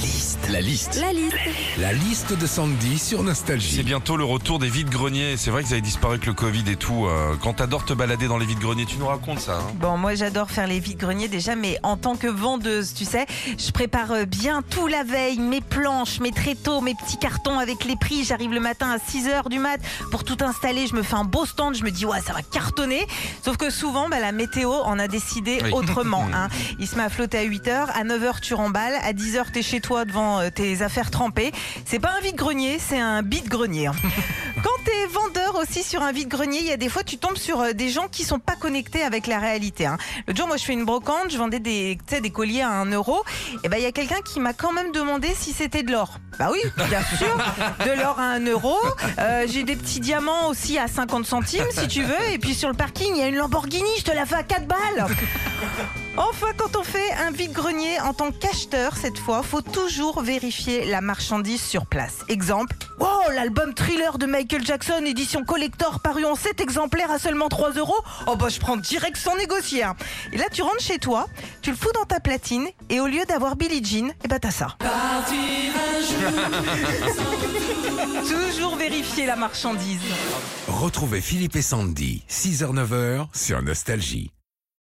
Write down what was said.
Liste. La liste. La liste. La liste de Sandy sur Nostalgie. C'est bientôt le retour des vides-greniers. C'est vrai qu'ils avaient disparu avec le Covid et tout. Euh, Quand t'adores te balader dans les vides-greniers, tu nous racontes ça. hein Bon, moi j'adore faire les vides-greniers déjà, mais en tant que vendeuse, tu sais, je prépare euh, bien tout la veille, mes planches, mes tréteaux, mes petits cartons avec les prix. J'arrive le matin à 6h du mat pour tout installer. Je me fais un beau stand, je me dis, ouais, ça va cartonner. Sauf que souvent, bah, la météo en a décidé Oui. autrement. hein. Il se met à flotter à 8h, à 9h tu remballes, à 10h t'es chez toi devant euh, tes affaires trempées. C'est pas un vide-grenier, c'est un bide-grenier. hein. Quand vendeur aussi sur un vide-grenier, il y a des fois tu tombes sur euh, des gens qui sont pas connectés avec la réalité. Hein. L'autre jour, moi je fais une brocante, je vendais des, colliers à 1 euro. Et ben il y a quelqu'un qui m'a quand même demandé si c'était de l'or. Bah oui, bien sûr, de l'or à 1 euro. Euh, J'ai des petits diamants aussi à 50 centimes si tu veux. Et puis sur le parking, il y a une Lamborghini, je te la fais à 4 balles. Enfin, quand on fait un vide-grenier en tant qu'acheteur, cette fois, faut toujours vérifier la marchandise sur place. Exemple, wow, l'album Thriller de Michael Jackson, édition collector, paru en 7 exemplaires à seulement 3 euros. Oh bah, je prends direct sans négocier. hein. Et là, tu rentres chez toi, tu le fous dans ta platine, et au lieu d'avoir Billie Jean, eh ben t'as ça. toujours vérifier la marchandise. Retrouvez Philippe et Sandy, 6h-9h sur Nostalgie.